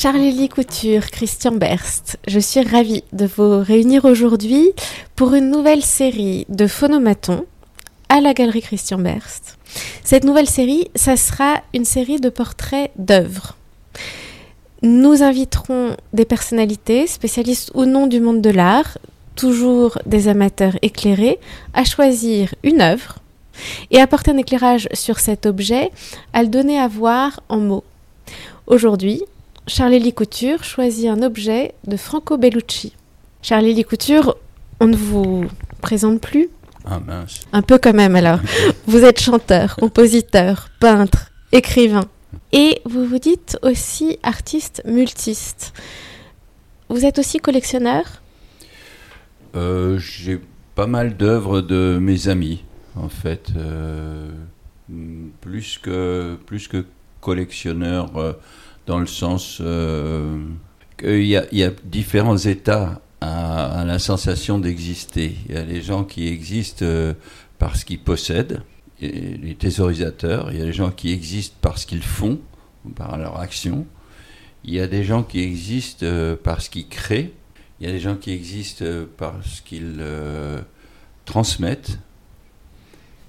Charlie Couture, Christian Berst, je suis ravie de vous réunir aujourd'hui pour une nouvelle série de phonomatons à la galerie Christian Berst. Cette nouvelle série, ça sera une série de portraits d'œuvres. Nous inviterons des personnalités, spécialistes ou non du monde de l'art, toujours des amateurs éclairés, à choisir une œuvre et apporter un éclairage sur cet objet, à le donner à voir en mots. Aujourd'hui, Charlie Couture choisit un objet de Franco Bellucci. Charlie Couture, on ne vous présente plus Ah mince. Un peu quand même alors. vous êtes chanteur, compositeur, peintre, écrivain. Et vous vous dites aussi artiste multiste. Vous êtes aussi collectionneur? Euh, J'ai pas mal d'œuvres de mes amis, en fait. euh, plus, que, plus que collectionneur, euh, dans le sens euh, qu'il y, a- différents états à, la sensation d'exister. Il y a les gens qui existent euh, parce qu'ils possèdent, les thésaurisateurs. Il y a les gens qui existent parce qu'ils font, par leur action. Il y a des gens qui existent euh, parce qu'ils créent. Il y a des gens qui existent parce qu'ils transmettent.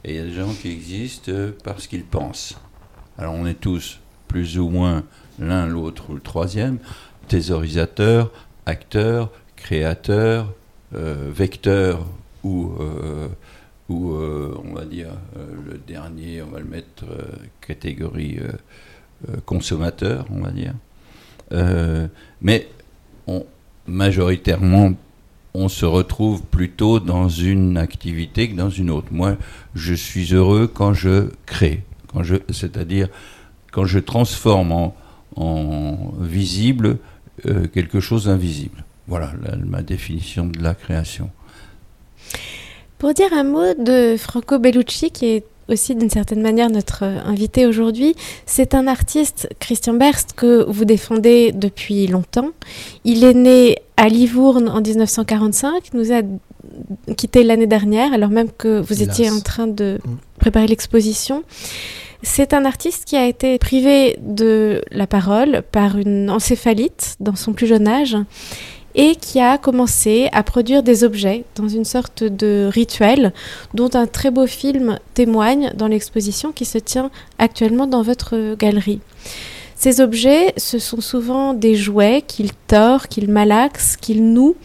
Et il y a des gens qui existent parce qu'ils pensent. Alors on est tous plus ou moins l'un, l'autre ou le troisième, thésaurisateurs, acteurs, créateurs, euh, vecteurs ou, euh, euh, on va dire le dernier, on va le mettre catégorie consommateur, on va dire. Mais majoritairement, on se retrouve plutôt dans une activité que dans une autre. Moi, je suis heureux quand je crée, quand je, c'est-à-dire quand je transforme en, en visible euh, quelque chose d'invisible. Voilà la- ma définition de la création. Pour dire un mot de Franco Bellucci, qui est aussi d'une certaine manière notre euh, invité aujourd'hui, c'est un artiste, Christian Berst, que vous défendez depuis longtemps. Il est né à Livourne en 1945, nous a quitté l'année dernière, alors même que vous Hélas. étiez en train de Mm. préparer l'exposition. C'est un artiste qui a été privé de la parole par une encéphalite dans son plus jeune âge et qui a commencé à produire des objets dans une sorte de rituel dont un très beau film témoigne dans l'exposition qui se tient actuellement dans votre galerie. Ces objets, ce sont souvent des jouets qu'il tord, qu'il malaxe, qu'il noue.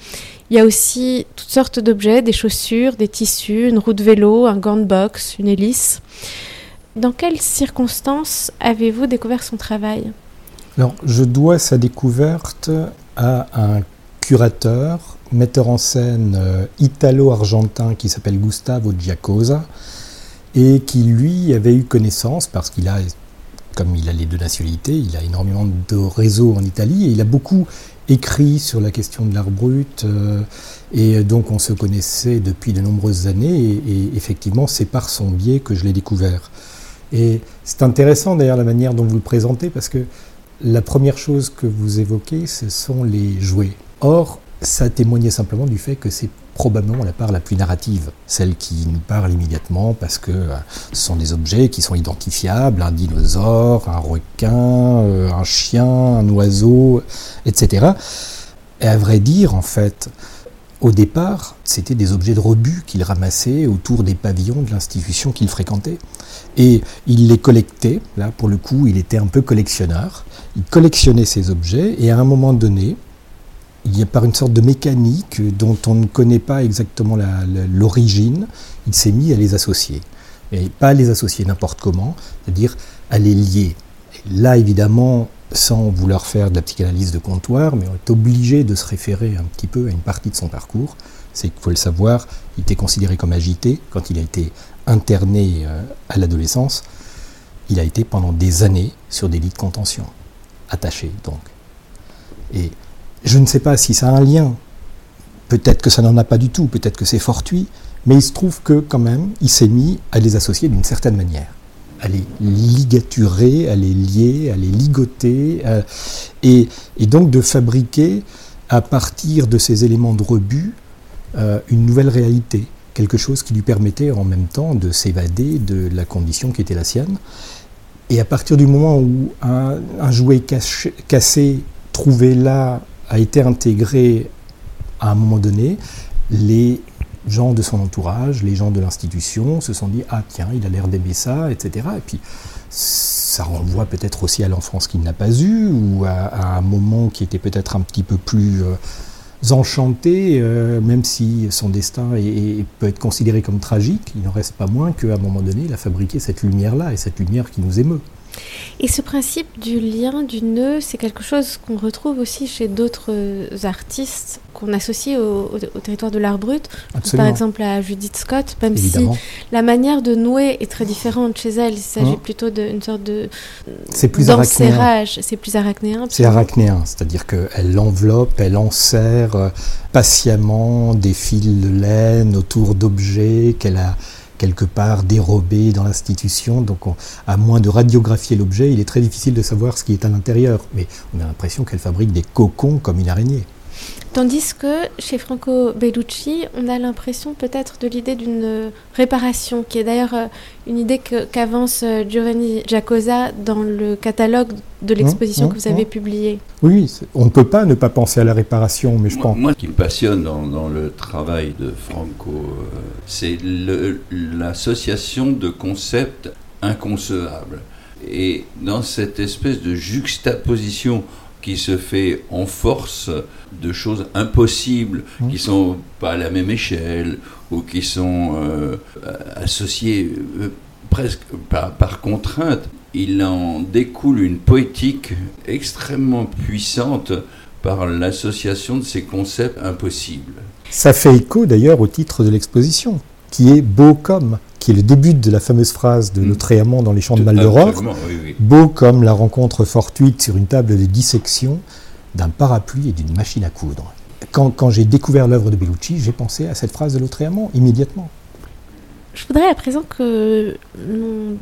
Il y a aussi toutes sortes d'objets, des chaussures, des tissus, une roue de vélo, un gant de boxe, une hélice. Dans quelles circonstances avez-vous découvert son travail? Je dois sa découverte à un curateur, metteur en scène euh, italo-argentin qui s'appelle Gustavo Giacosa et qui, lui, avait eu connaissance, parce qu'il a, comme il a les deux nationalités, il a énormément de réseaux en Italie et il a beaucoup écrit sur la question de l'art brut euh, et donc on se connaissait depuis de nombreuses années et effectivement c'est par son biais que je l'ai découvert. Et c'est intéressant d'ailleurs la manière dont vous le présentez parce que la première chose que vous évoquez, ce sont les jouets. Or, ça témoignait simplement du fait que c'est probablement la part la plus narrative, celle qui nous parle immédiatement parce que euh, ce sont des objets qui sont identifiables, un dinosaure, un requin, euh, un chien, un oiseau, etc. Et à vrai dire, en fait, au départ, c'était des objets de rebut qu'il ramassait autour des pavillons de l'institution qu'il fréquentait. Et il les collectait, là pour le coup, il était un peu collectionneur. Il collectionnait ces objets et à un moment donné, il y a par une sorte de mécanique dont on ne connaît pas exactement l'origine, il s'est mis à les associer. Et pas à les associer n'importe comment, c'est-à-dire à les lier. Là, évidemment, sans vouloir faire de la psychanalyse de comptoir, mais on est obligé de se référer un petit peu à une partie de son parcours. C'est qu'il faut le savoir, il était considéré comme agité quand il a été interné euh, à l'adolescence. Il a été pendant des années sur des lits de contention, attaché donc. Et je ne sais pas si ça a un lien. Peut-être que ça n'en a pas du tout, peut-être que c'est fortuit, mais il se trouve que quand même, il s'est mis à les associer d'une certaine manière, à les ligaturer, à les lier, à les ligoter, euh, et, donc de fabriquer à partir de ces éléments de rebut euh, une nouvelle réalité, quelque chose qui lui permettait en même temps de s'évader de la condition qui était la sienne. Et à partir du moment où un, jouet cassé trouvé là a été intégré à un moment donné. Les gens de son entourage, les gens de l'institution se sont dit Ah, tiens, il a l'air d'aimer ça, etc. Et puis, ça renvoie peut-être aussi à l'enfance qu'il n'a pas eue, ou à, un moment qui était peut-être un petit peu plus euh, enchanté, euh, même si son destin peut être considéré comme tragique, il n'en reste pas moins qu'à un moment donné, il a fabriqué cette lumière-là, et cette lumière qui nous émeut. Et ce principe du lien, du nœud, c'est quelque chose qu'on retrouve aussi chez d'autres euh, artistes qu'on associe au, territoire de l'art brut. Par exemple à Judith Scott, même si la manière de nouer est très différente chez elle. Il s'agit hein plutôt d'une sorte de c'est plus d'enserrage. C'est plus arachnéen. C'est arachnéen, c'est-à-dire qu'elle enveloppe, elle enserre euh, patiemment des fils de laine autour d'objets qu'elle a quelque part dérobé dans l'institution. Donc, à moins de radiographier l'objet, il est très difficile de savoir ce qui est à l'intérieur. Mais on a l'impression qu'elle fabrique des cocons comme une araignée. Tandis que chez Franco Bellucci, on a l'impression peut-être de l'idée d'une réparation, qui est d'ailleurs euh, une idée qu'avance euh, Giovanni Giacosa dans le catalogue de l'exposition que vous avez publié. Oui, on ne peut pas ne pas penser à la réparation, mais je pense. Moi, ce qui me passionne dans, le travail de Franco, euh, c'est l'association de concepts inconcevables. Et dans cette espèce de juxtaposition qui se fait en force de choses impossibles, mmh. qui sont pas à la même échelle, ou qui sont euh, associées euh, presque par, par, contrainte. Il en découle une poétique extrêmement puissante par l'association de ces concepts impossibles. Ça fait écho d'ailleurs au titre de l'exposition, qui est beau comme qui est le début de la fameuse phrase de mm. Lautréamont dans Les Champs de Maldoror, beau comme la rencontre fortuite sur une table de dissection d'un parapluie et d'une machine à coudre. Quand, j'ai découvert l'œuvre de Bellucci, j'ai pensé à cette phrase de Lautréamont immédiatement. Je voudrais à présent que l'on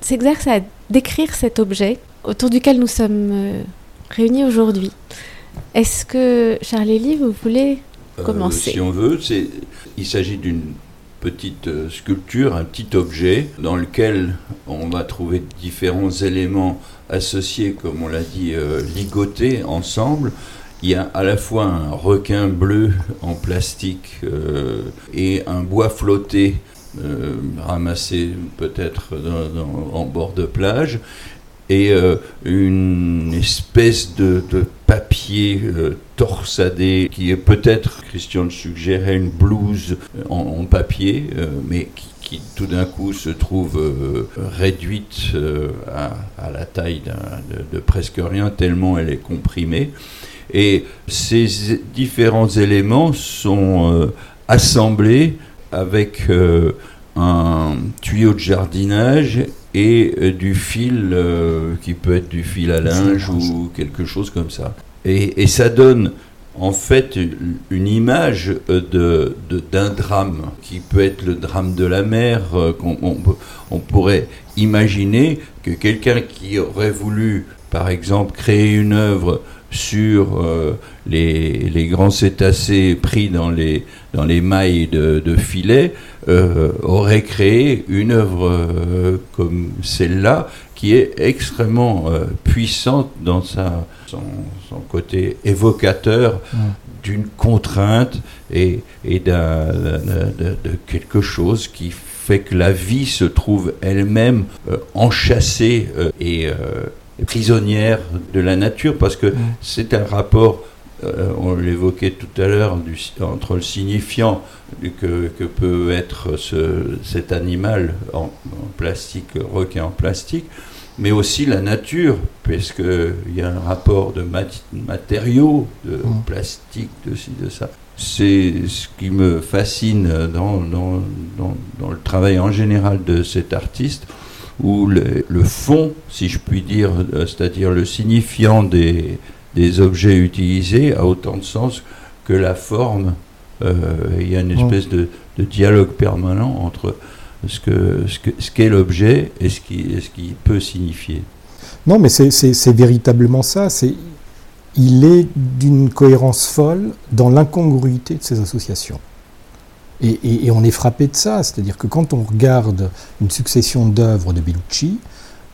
s'exerce à décrire cet objet autour duquel nous sommes euh, réunis aujourd'hui. Est-ce que, Charles Elie, vous voulez euh, commencer? Si on veut, il s'agit d'une petite euh, sculpture, un petit objet dans lequel on va trouver différents éléments associés, comme on l'a dit, euh, ligotés ensemble. Il y a à la fois un requin bleu en plastique euh, et un bois flotté ramassé peut-être en bord de plage et euh, une espèce de, papier euh, torsadé qui est peut-être, Christian le suggérait, une blouse en, papier, euh, mais qui, tout d'un coup se trouve réduite à, la taille de, presque rien, tellement elle est comprimée. Et ces différents éléments sont assemblés avec un tuyau de jardinage et euh, du fil euh, qui peut être du fil à linge ou quelque chose comme ça. Et, ça donne en fait une image euh, de, d'un drame qui peut être le drame de la mer. qu'on, on, pourrait imaginer que quelqu'un qui aurait voulu, par exemple, créer une œuvre sur les, les, grands cétacés pris dans les, dans les mailles de, de filet euh, aurait créé une œuvre euh, comme celle-là qui est extrêmement euh, puissante dans sa, son, côté évocateur d'une contrainte et, et de, de, quelque chose qui fait que la vie se trouve elle-même enchâssée et prisonnière de la nature parce que c'est un rapport euh, on l'évoquait tout à l'heure, entre le signifiant que, peut être cet animal en, plastique, requin en plastique, mais aussi la nature, puisqu'il y a un rapport de matériaux, de plastique, de ci, de ça. C'est ce qui me fascine dans, le travail en général de cet artiste, où le fond, si je puis dire, euh, c'est-à-dire le signifiant des, des objets utilisés a autant de sens que la forme. Euh, il y a une espèce de, dialogue permanent entre ce qu'est ce que, ce l'objet et ce qu'il ce qui peut signifier. Non, mais c'est véritablement ça. C'est il est d'une cohérence folle dans l'incongruité de ces associations. Et, on est frappé de ça, c'est-à-dire que quand on regarde une succession d'œuvres de Bellucci,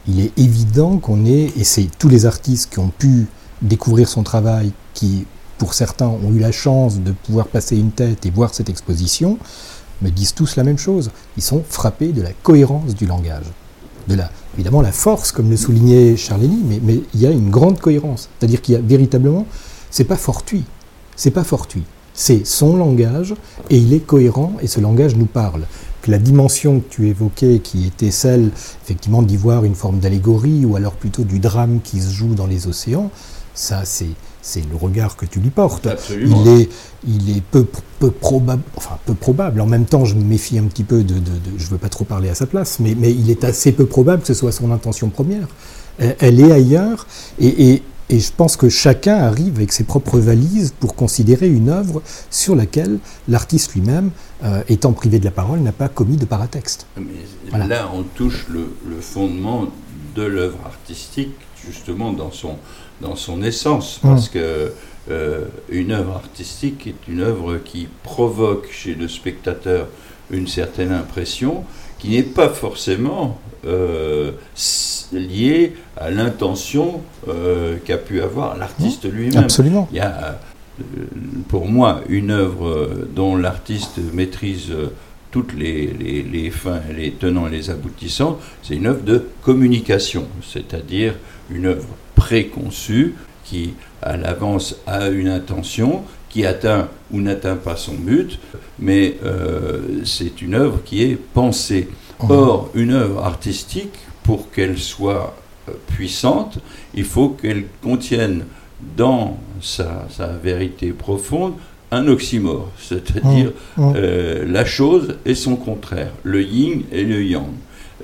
il est évident qu'on est, et c'est tous les artistes qui ont pu découvrir son travail, qui pour certains ont eu la chance de pouvoir passer une tête et voir cette exposition, me disent tous la même chose. Ils sont frappés de la cohérence du langage. De la, évidemment la force, comme le soulignait Charlény, mais, mais il y a une grande cohérence. C'est-à-dire qu'il y a véritablement, c'est pas fortuit. C'est pas fortuit. C'est son langage et il est cohérent et ce langage nous parle. Que la dimension que tu évoquais, qui était celle effectivement d'y voir une forme d'allégorie ou alors plutôt du drame qui se joue dans les océans, ça c'est c'est le regard que tu lui portes. Absolument. Il est, il est peu, peu, probable, enfin peu probable. En même temps, je me méfie un petit peu de, de, je veux pas trop parler à sa place, mais, mais, il est assez peu probable que ce soit son intention première. Elle, elle est ailleurs, et, et, et, je pense que chacun arrive avec ses propres valises pour considérer une œuvre sur laquelle l'artiste lui-même, euh, étant privé de la parole, n'a pas commis de paratexte. Mais voilà. Là, on touche le, le fondement de l'œuvre artistique, justement dans son dans son essence, parce mmh. que euh, une œuvre artistique est une œuvre qui provoque chez le spectateur une certaine impression qui n'est pas forcément euh, liée à l'intention euh, qu'a pu avoir l'artiste mmh. lui-même. Absolument. Il y a, pour moi, une œuvre dont l'artiste maîtrise toutes les, les, les, fins, les tenants et les aboutissants, c'est une œuvre de communication, c'est-à-dire une œuvre préconçue qui, à l'avance, a une intention, qui atteint ou n'atteint pas son but, mais euh, c'est une œuvre qui est pensée. Or, une œuvre artistique, pour qu'elle soit euh, puissante, il faut qu'elle contienne dans sa, sa, vérité profonde un oxymore, c'est-à-dire mmh. euh, la chose et son contraire, le yin et le yang.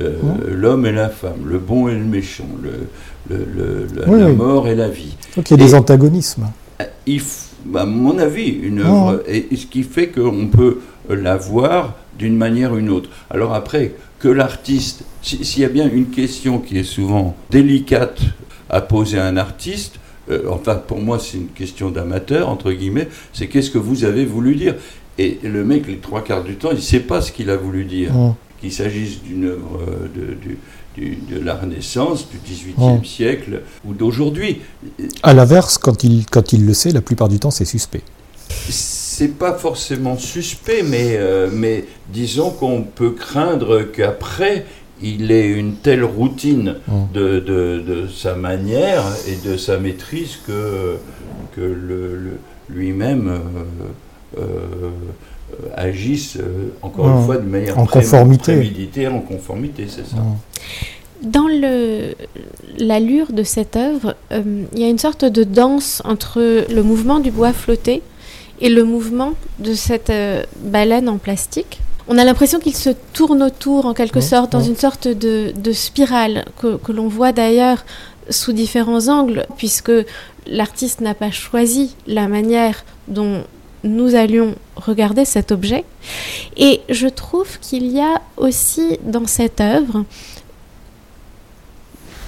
Euh, mmh. L'homme et la femme, le bon et le méchant, le, le, le, oui, la oui. mort et la vie. Donc il y a et, des antagonismes. Il, à mon avis, une œuvre, et ce qui fait qu'on peut la voir d'une manière ou une autre. Alors après, que l'artiste, s'il y a bien une question qui est souvent délicate à poser à un artiste, euh, enfin pour moi c'est une question d'amateur, entre guillemets, c'est qu'est-ce que vous avez voulu dire? Et le mec, les trois quarts du temps, il ne sait pas ce qu'il a voulu dire. Qu'il s'agisse d'une œuvre de, de, de, la Renaissance, du XVIIIe oh. siècle ou d'aujourd'hui. À l'inverse, quand il, quand il le sait, la plupart du temps, c'est suspect. C'est pas forcément suspect, mais, euh, mais disons qu'on peut craindre qu'après, il ait une telle routine oh. de, de, de, sa manière et de sa maîtrise que, que le, le, lui-même euh, euh, agisse encore une fois d'une manière en conformité. préméditée, en conformité, c'est ça. Oh. Dans l'allure de cette œuvre, euh, il y a une sorte de danse entre le mouvement du bois flotté et le mouvement de cette euh, baleine en plastique. On a l'impression qu'il se tourne autour, en quelque sorte, dans une sorte de, de spirale que, que l'on voit d'ailleurs sous différents angles, puisque l'artiste n'a pas choisi la manière dont nous allions regarder cet objet. Et je trouve qu'il y a aussi dans cette œuvre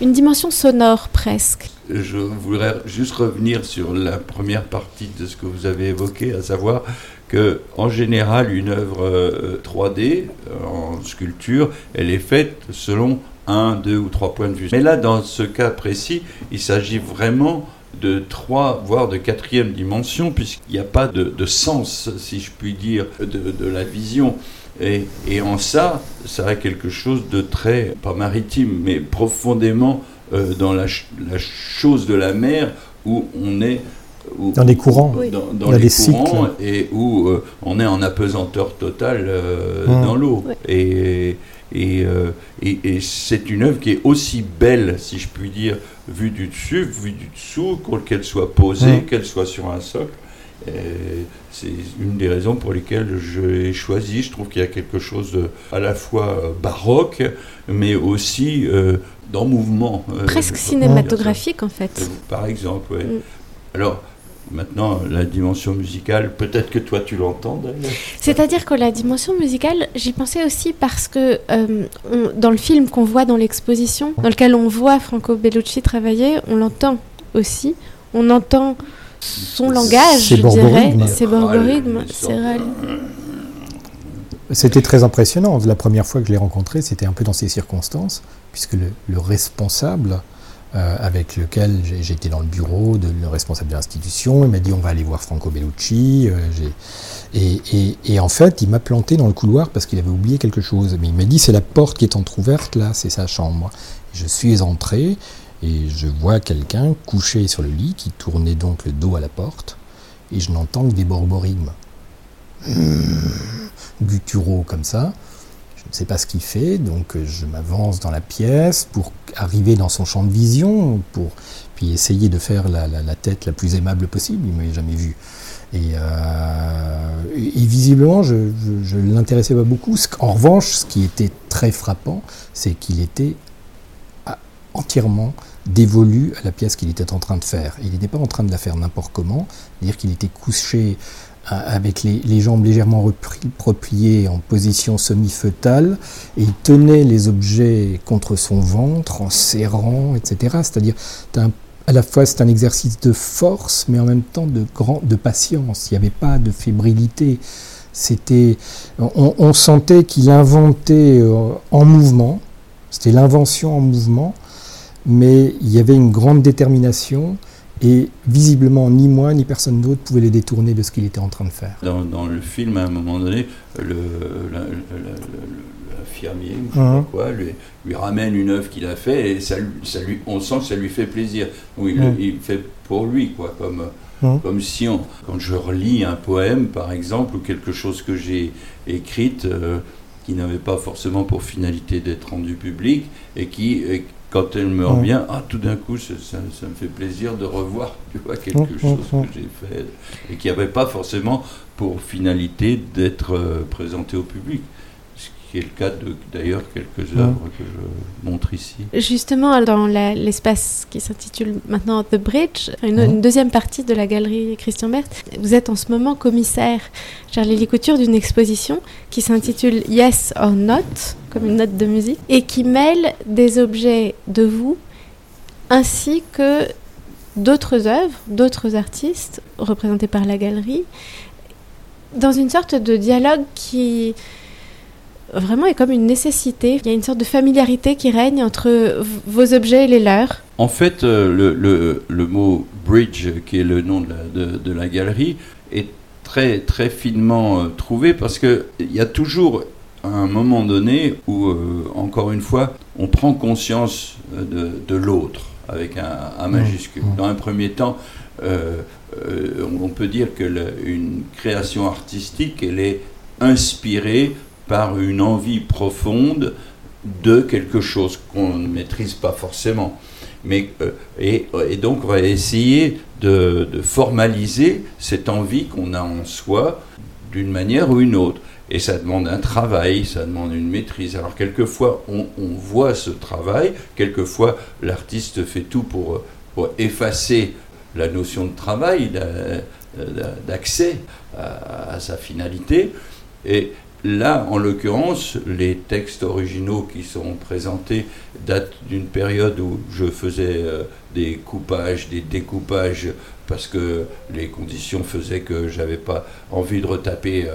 une dimension sonore presque. Je voudrais juste revenir sur la première partie de ce que vous avez évoqué, à savoir que en général une œuvre euh, 3D euh, en sculpture, elle est faite selon un, deux ou trois points de vue. Mais là, dans ce cas précis, il s'agit vraiment de trois, voire de quatrième dimension, puisqu'il n'y a pas de, sens, si je puis dire, de la vision. Et, et, en ça, ça a quelque chose de très, pas maritime, mais profondément euh, dans la, la, chose de la mer, où on est... Où, dans les courants, oui. dans, dans les courants, cycles. et où euh, on est en apesanteur totale euh, mmh. dans l'eau. Oui. Et, et, euh, et, et c'est une œuvre qui est aussi belle, si je puis dire, vue du dessus, vue du dessous, qu'elle soit posée, mmh. qu'elle soit sur un socle. C'est une des raisons pour lesquelles je l'ai choisi. Je trouve qu'il y a quelque chose de, à la fois euh, baroque, mais aussi euh, dans mouvement. Presque cinématographique, en fait. Par exemple, oui. Mmh. Alors, Maintenant, la dimension musicale, peut-être que toi tu l'entends d'ailleurs. C'est-à-dire que la dimension musicale, j'y pensais aussi parce que euh, on, dans le film qu'on voit dans l'exposition, dans lequel on voit Franco Bellucci travailler, on l'entend aussi. On entend son langage, je dirais, ses borborithmes, ses râles. C'était très impressionnant. La première fois que je l'ai rencontré, c'était un peu dans ces circonstances, puisque le, le responsable euh, avec lequel j'étais dans le bureau de le responsable de l'institution. Il m'a dit on va aller voir Franco Bellucci. Euh, et, et, et, en fait, il m'a planté dans le couloir parce qu'il avait oublié quelque chose. Mais il m'a dit c'est la porte qui est entr'ouverte là, c'est sa chambre. Je suis entré et je vois quelqu'un couché sur le lit qui tournait donc le dos à la porte et je n'entends que des borborigmes. Mmh, gutturaux comme ça. Je ne sais pas ce qu'il fait, donc je m'avance dans la pièce pour arriver dans son champ de vision, pour puis essayer de faire la, tête la plus aimable possible. Il ne m'avait jamais vu. Et, euh, visiblement, je ne l'intéressais pas beaucoup. En revanche, ce qui était très frappant, c'est qu'il était ah, entièrement dévolu à la pièce qu'il était en train de faire. Il n'était pas en train de la faire n'importe comment, dire qu'il était couché avec les, jambes légèrement repliées en position semi-fœtale, et il tenait les objets contre son ventre en serrant, etc. C'est-à-dire, à la fois c'est un exercice de force, mais en même temps de, grand, de patience. Il n'y avait pas de fébrilité. C'était, on, sentait qu'il inventait euh, en mouvement. C'était l'invention en mouvement, mais il y avait une grande détermination et visiblement, ni moi ni personne d'autre pouvait les détourner de ce qu'il était en train de faire. Dans, le film, à un moment donné, l'infirmier, hein quoi, lui, lui, ramène une œuvre qu'il a fait et ça, ça lui, on sent que ça lui fait plaisir. Oui, il, il, fait pour lui, quoi, comme, hein comme si on, quand je relis un poème, par exemple, ou quelque chose que j'ai écrite. Euh, qui n'avait pas forcément pour finalité d'être rendu public et qui, quand elle me revient, ah, tout d'un coup, ça, me fait plaisir de revoir tu vois, quelque chose que j'ai fait et qui n'avait pas forcément pour finalité d'être euh, présenté au public qui est le cas de d'ailleurs quelques œuvres que je montre ici. Justement, dans l'espace qui s'intitule maintenant The Bridge, une, deuxième partie de la galerie Christian Berthe, vous êtes en ce moment commissaire, Charlie Couture, d'une exposition qui s'intitule Yes or Not, comme une note de musique, et qui mêle des objets de vous ainsi que d'autres œuvres, d'autres artistes représentés par la galerie, dans une sorte de dialogue qui vraiment est comme une nécessité. Il y a une sorte de familiarité qui règne entre vos objets et les leurs. En fait, euh, le, le, le mot bridge, qui est le nom de la, de, la galerie, est très, très finement euh, trouvé parce qu'il y a toujours un moment donné où, euh, encore une fois, on prend conscience de, de l'autre avec un, majuscule. Dans un premier temps, on peut dire que une création artistique, elle est inspirée par une envie profonde de quelque chose qu'on ne maîtrise pas forcément. Mais, euh, et, donc on va essayer de, formaliser cette envie qu'on a en soi d'une manière ou une autre. Et ça demande un travail, ça demande une maîtrise. Alors quelquefois on, voit ce travail, quelquefois l'artiste fait tout pour, effacer la notion de travail, d'accès à, à, sa finalité. Et Là, en l'occurrence, les textes originaux qui sont présentés datent d'une période où je faisais euh, des coupages, des découpages, parce que les conditions faisaient que j'avais pas envie de retaper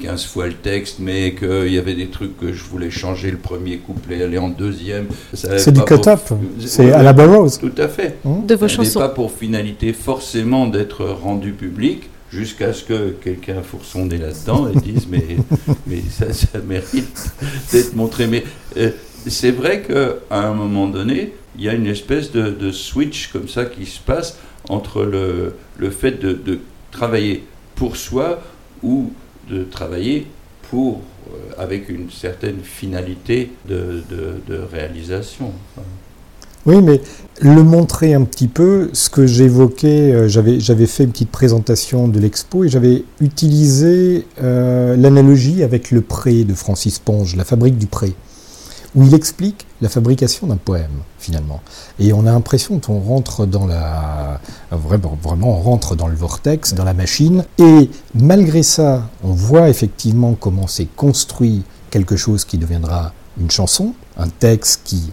15 euh, fois le texte, mais qu'il y avait des trucs que je voulais changer, le premier couplet aller en deuxième. C'est du cut-up, c'est à la Burroughs. Tout à fait. De vos chansons. pas pour finalité forcément d'être rendu public jusqu'à ce que quelqu'un nez là-dedans et dise mais, mais ça, ça mérite d'être montré. Mais euh, c'est vrai qu'à un moment donné, il y a une espèce de, switch comme ça qui se passe entre le, le fait de, travailler pour soi ou de travailler pour, euh, avec une certaine finalité de, de réalisation. Oui, mais le montrer un petit peu, ce que j'évoquais, euh, j'avais fait une petite présentation de l'expo et j'avais utilisé euh, l'analogie avec le pré de Francis Ponge, la fabrique du pré, où il explique la fabrication d'un poème, finalement. Et on a l'impression qu'on rentre dans la... Vraiment, on rentre dans le vortex, dans la machine, et malgré ça, on voit effectivement comment s'est construit quelque chose qui deviendra une chanson, un texte qui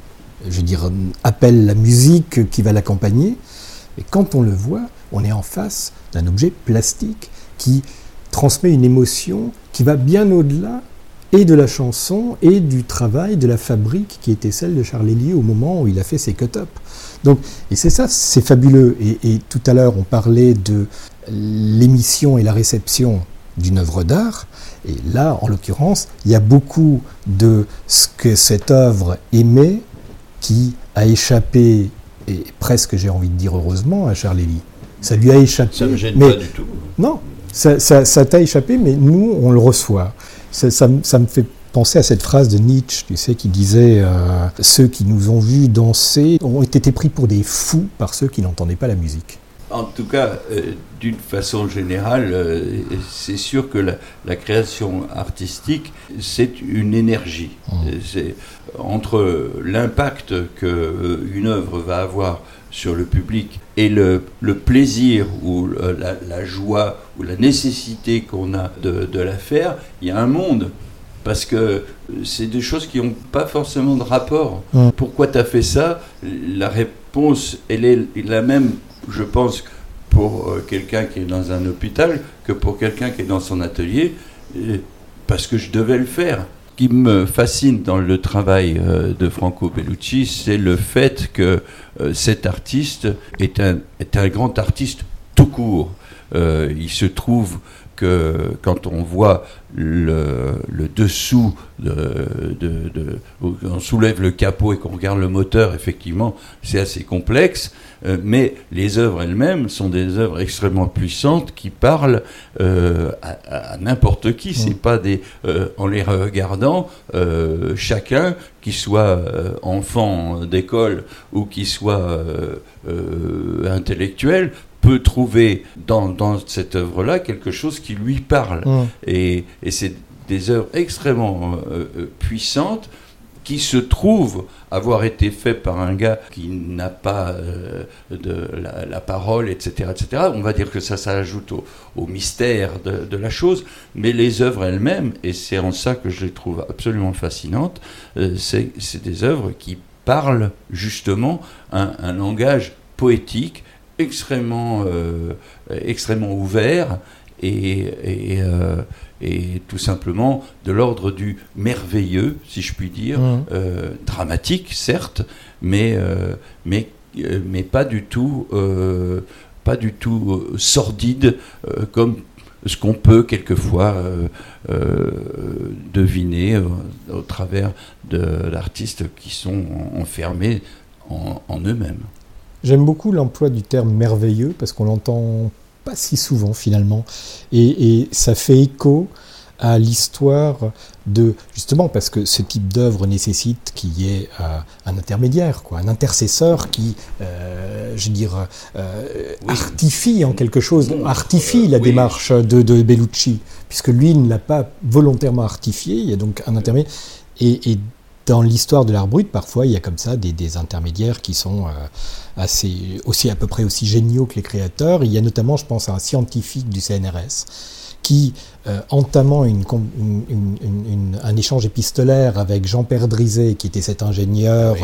je veux dire, appelle la musique qui va l'accompagner. Et quand on le voit, on est en face d'un objet plastique qui transmet une émotion qui va bien au-delà et de la chanson et du travail de la fabrique qui était celle de Charles Hélier au moment où il a fait ses cut-up. Donc, et c'est ça, c'est fabuleux. Et, tout à l'heure, on parlait de l'émission et la réception d'une œuvre d'art. Et là, en l'occurrence, il y a beaucoup de ce que cette œuvre aimait qui a échappé, et presque j'ai envie de dire heureusement, à Charles Hélier. Ça lui a échappé. Ça ne me gêne pas du tout. Non, ça t'a échappé, mais nous, on le reçoit. Ça, me fait penser à cette phrase de Nietzsche, tu sais, qui disait euh, Ceux qui nous ont vus danser ont été pris pour des fous par ceux qui n'entendaient pas la musique. En tout cas, euh, d'une façon générale, euh, c'est sûr que la, création artistique, c'est une énergie. Mmh. C'est entre l'impact qu'une œuvre va avoir sur le public et le, plaisir ou la, joie ou la nécessité qu'on a de, la faire, il y a un monde. Parce que c'est des choses qui n'ont pas forcément de rapport. Pourquoi tu as fait ça? La réponse, elle est la même, je pense, pour euh, quelqu'un qui est dans un hôpital que pour quelqu'un qui est dans son atelier, parce que je devais le faire qui me fascine dans le travail euh, de Franco Bellucci, c'est le fait que euh, cet artiste est un, est un grand artiste tout court. Il se trouve que quand on voit le, dessous, de, de, on soulève le capot et qu'on regarde le moteur, effectivement, c'est assez complexe, euh, mais les œuvres elles-mêmes sont des œuvres extrêmement puissantes qui parlent euh, à, n'importe qui. C'est mm. pas des, euh, en les regardant, chacun, qui soit enfant d'école ou qui soit intellectuel, peut trouver dans, dans cette œuvre-là quelque chose qui lui parle. Mm. Et, et c'est des œuvres extrêmement puissantes qui se trouvent avoir été faites par un gars qui n'a pas euh, de la, parole, etc., etc. On va dire que ça, ça ajoute au, mystère de, la chose, mais les œuvres elles-mêmes, et c'est en ça que je les trouve absolument fascinantes, c'est des œuvres qui parlent justement un, langage poétique extrêmement, euh, extrêmement ouvert et, euh, et, tout simplement de l'ordre du merveilleux, si je puis dire, mmh. euh, dramatique certes, mais, mais, mais pas du tout, pas du tout sordide comme ce qu'on peut quelquefois deviner au travers de l'artiste qui sont enfermés en eux-mêmes. J'aime beaucoup l'emploi du terme merveilleux parce qu'on l'entend pas si souvent finalement. Et, ça fait écho à l'histoire de justement parce que ce type d'œuvre nécessite qu'il y ait euh, un intermédiaire, quoi, un intercesseur qui, euh, je veux dire, euh, artifie en quelque chose, artifie la démarche de, de, Bellucci, puisque lui ne l'a pas volontairement artifié. Il y a donc un intermédiaire. Et, et dans l'histoire de l'art brut, parfois, il y a comme ça des, intermédiaires qui sont euh, assez, aussi à peu près aussi géniaux que les créateurs. Il y a notamment, je pense, un scientifique du CNRS qui, euh, entamant une, un échange épistolaire avec Jean Perdrizet, qui était cet ingénieur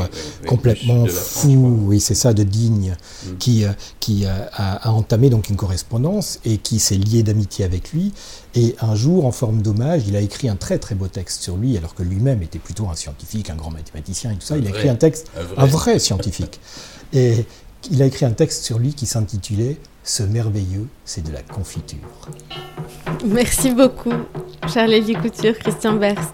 complètement fou, oui c'est ça, de Digne, mm. qui, euh, qui a, a, entamé donc une correspondance et qui s'est lié d'amitié avec lui. Et un jour, en forme d'hommage, il a écrit un très très beau texte sur lui, alors que lui-même était plutôt un scientifique, un grand mathématicien et tout ça. il a écrit un texte, un vrai scientifique. Et il a écrit un texte sur lui qui s'intitulait Ce merveilleux, c'est de la confiture. Merci beaucoup, Charles Couture, Christian Berst.